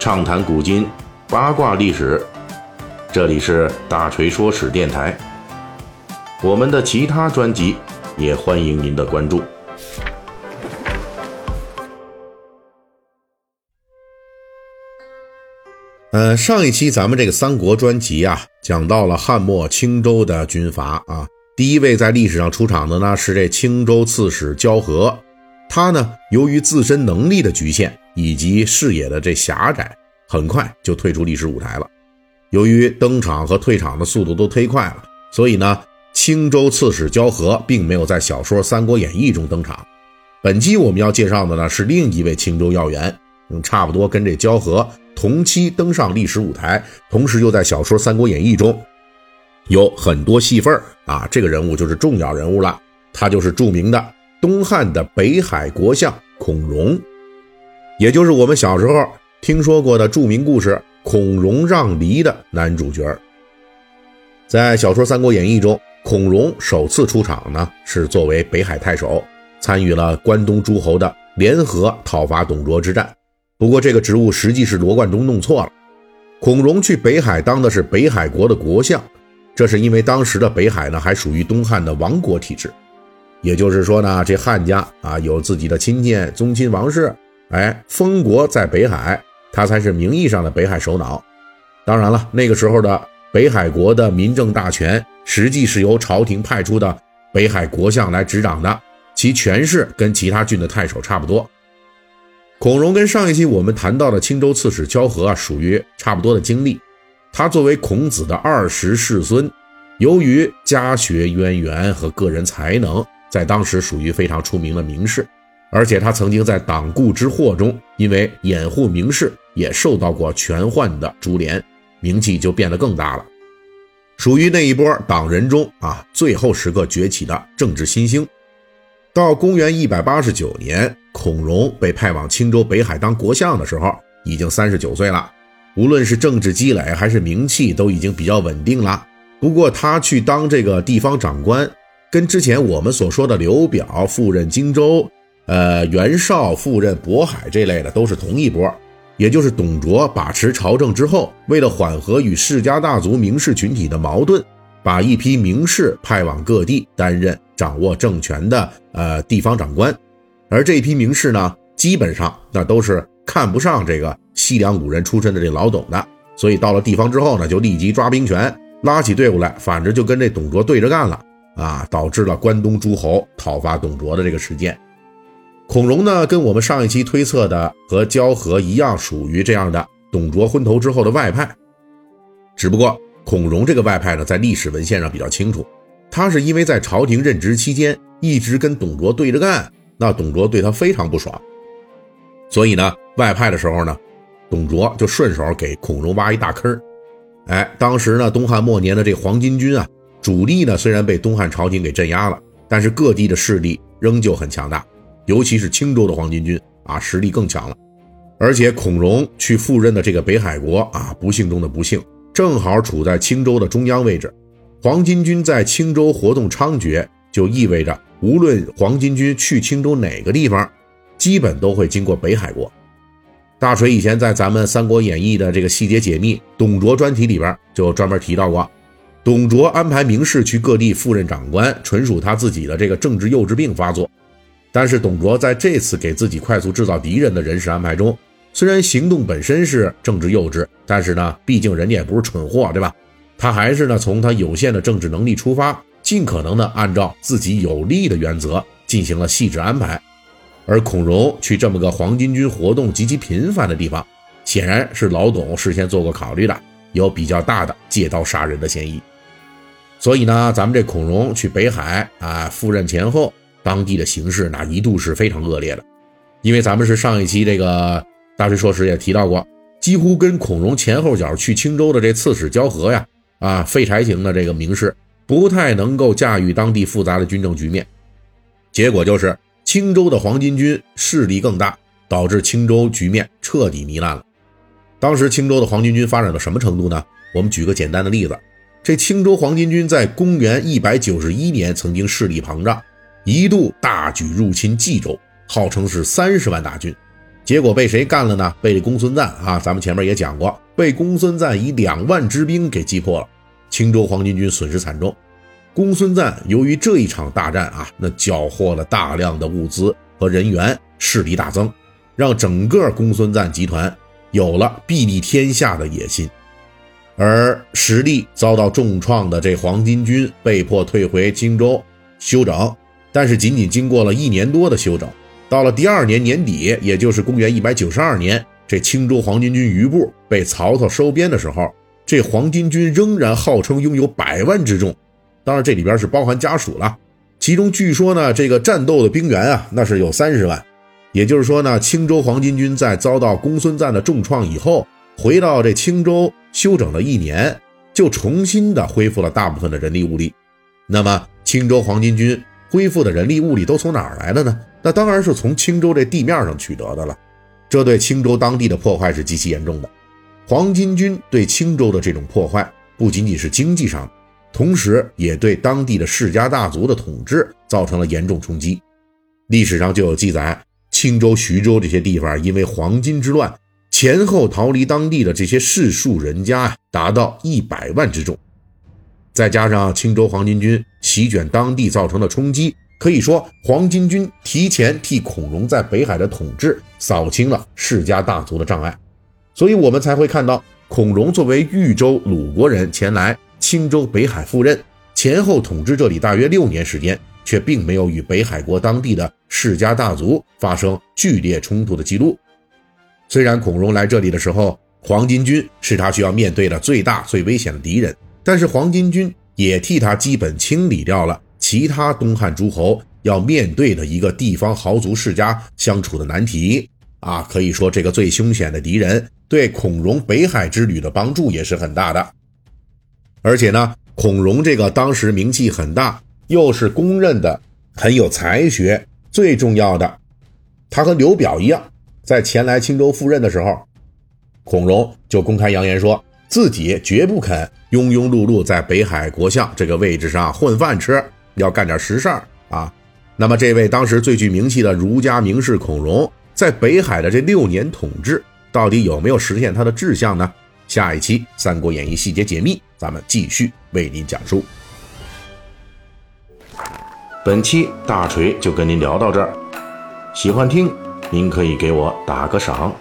畅谈古今，八卦历史。这里是大锤说史电台。我们的其他专辑也欢迎您的关注。呃，上一期咱们这个三国专辑啊，讲到了汉末青州的军阀啊。第一位在历史上出场的呢，是这青州刺史焦和。他呢，由于自身能力的局限以及视野的这狭窄，很快就退出历史舞台了。由于登场和退场的速度都忒快了，所以呢，青州刺史焦和并没有在小说《三国演义》中登场。本期我们要介绍的呢，是另一位青州要员，嗯，差不多跟这焦和同期登上历史舞台，同时又在小说《三国演义》中有很多戏份啊。这个人物就是重要人物了，他就是著名的。东汉的北海国相孔融，也就是我们小时候听说过的著名故事《孔融让梨》的男主角。在小说《三国演义》中，孔融首次出场呢，是作为北海太守，参与了关东诸侯的联合讨伐董卓之战。不过，这个职务实际是罗贯中弄错了。孔融去北海当的是北海国的国相，这是因为当时的北海呢还属于东汉的王国体制。也就是说呢，这汉家啊有自己的亲戚、宗亲王室，哎，封国在北海，他才是名义上的北海首脑。当然了，那个时候的北海国的民政大权，实际是由朝廷派出的北海国相来执掌的，其权势跟其他郡的太守差不多。孔融跟上一期我们谈到的青州刺史焦和啊，属于差不多的经历。他作为孔子的二十世孙，由于家学渊源和个人才能。在当时属于非常出名的名士，而且他曾经在党锢之祸中，因为掩护名士，也受到过权宦的株连，名气就变得更大了。属于那一波党人中啊最后时刻崛起的政治新星。到公元一百八十九年，孔融被派往青州北海当国相的时候，已经三十九岁了。无论是政治积累还是名气，都已经比较稳定了。不过他去当这个地方长官。跟之前我们所说的刘表赴任荆州，呃，袁绍赴任渤海这类的都是同一波，也就是董卓把持朝政之后，为了缓和与世家大族名士群体的矛盾，把一批名士派往各地担任掌握政权的呃地方长官，而这批名士呢，基本上那都是看不上这个西凉古人出身的这老董的，所以到了地方之后呢，就立即抓兵权，拉起队伍来，反正就跟这董卓对着干了。啊，导致了关东诸侯讨伐董卓的这个事件。孔融呢，跟我们上一期推测的和焦和一样，属于这样的董卓昏头之后的外派。只不过孔融这个外派呢，在历史文献上比较清楚，他是因为在朝廷任职期间一直跟董卓对着干，那董卓对他非常不爽，所以呢，外派的时候呢，董卓就顺手给孔融挖一大坑。哎，当时呢，东汉末年的这黄巾军啊。主力呢虽然被东汉朝廷给镇压了，但是各地的势力仍旧很强大，尤其是青州的黄巾军啊，实力更强了。而且孔融去赴任的这个北海国啊，不幸中的不幸，正好处在青州的中央位置。黄巾军在青州活动猖獗，就意味着无论黄巾军去青州哪个地方，基本都会经过北海国。大锤以前在咱们《三国演义》的这个细节解密董卓专题里边就专门提到过。董卓安排名士去各地赴任长官，纯属他自己的这个政治幼稚病发作。但是董卓在这次给自己快速制造敌人的人事安排中，虽然行动本身是政治幼稚，但是呢，毕竟人家也不是蠢货，对吧？他还是呢从他有限的政治能力出发，尽可能的按照自己有利的原则进行了细致安排。而孔融去这么个黄巾军活动极其频繁的地方，显然是老董事先做过考虑的，有比较大的借刀杀人的嫌疑。所以呢，咱们这孔融去北海啊赴任前后，当地的形势那一度是非常恶劣的。因为咱们是上一期这个大学说史也提到过，几乎跟孔融前后脚去青州的这刺史交合呀，啊废柴型的这个名士不太能够驾驭当地复杂的军政局面，结果就是青州的黄巾军势力更大，导致青州局面彻底糜烂了。当时青州的黄巾军发展到什么程度呢？我们举个简单的例子。这青州黄巾军在公元一百九十一年曾经势力膨胀，一度大举入侵冀州，号称是三十万大军。结果被谁干了呢？被公孙瓒啊！咱们前面也讲过，被公孙瓒以两万之兵给击破了，青州黄巾军损失惨重。公孙瓒由于这一场大战啊，那缴获了大量的物资和人员，势力大增，让整个公孙瓒集团有了臂立天下的野心。而实力遭到重创的这黄巾军被迫退回青州休整，但是仅仅经过了一年多的休整。到了第二年年底，也就是公元一百九十二年，这青州黄巾军余部被曹操收编的时候，这黄巾军仍然号称拥有百万之众，当然这里边是包含家属了。其中据说呢，这个战斗的兵员啊，那是有三十万。也就是说呢，青州黄巾军在遭到公孙瓒的重创以后，回到这青州休整了一年，就重新的恢复了大部分的人力物力。那么青州黄巾军。恢复的人力物力都从哪儿来的呢？那当然是从青州这地面上取得的了。这对青州当地的破坏是极其严重的。黄巾军对青州的这种破坏，不仅仅是经济上，同时也对当地的世家大族的统治造成了严重冲击。历史上就有记载，青州、徐州这些地方因为黄巾之乱，前后逃离当地的这些士庶人家呀，达到一百万之众。再加上青州黄巾军席卷当地造成的冲击，可以说黄巾军提前替孔融在北海的统治扫清了世家大族的障碍，所以我们才会看到孔融作为豫州鲁国人前来青州北海赴任，前后统治这里大约六年时间，却并没有与北海国当地的世家大族发生剧烈冲突的记录。虽然孔融来这里的时候，黄巾军是他需要面对的最大最危险的敌人。但是黄巾军也替他基本清理掉了其他东汉诸侯要面对的一个地方豪族世家相处的难题啊，可以说这个最凶险的敌人对孔融北海之旅的帮助也是很大的。而且呢，孔融这个当时名气很大，又是公认的很有才学，最重要的，他和刘表一样，在前来青州赴任的时候，孔融就公开扬言说。自己绝不肯庸庸碌碌在北海国相这个位置上混饭吃，要干点实事儿啊。那么，这位当时最具名气的儒家名士孔融，在北海的这六年统治，到底有没有实现他的志向呢？下一期《三国演义》细节解密，咱们继续为您讲述。本期大锤就跟您聊到这儿，喜欢听您可以给我打个赏。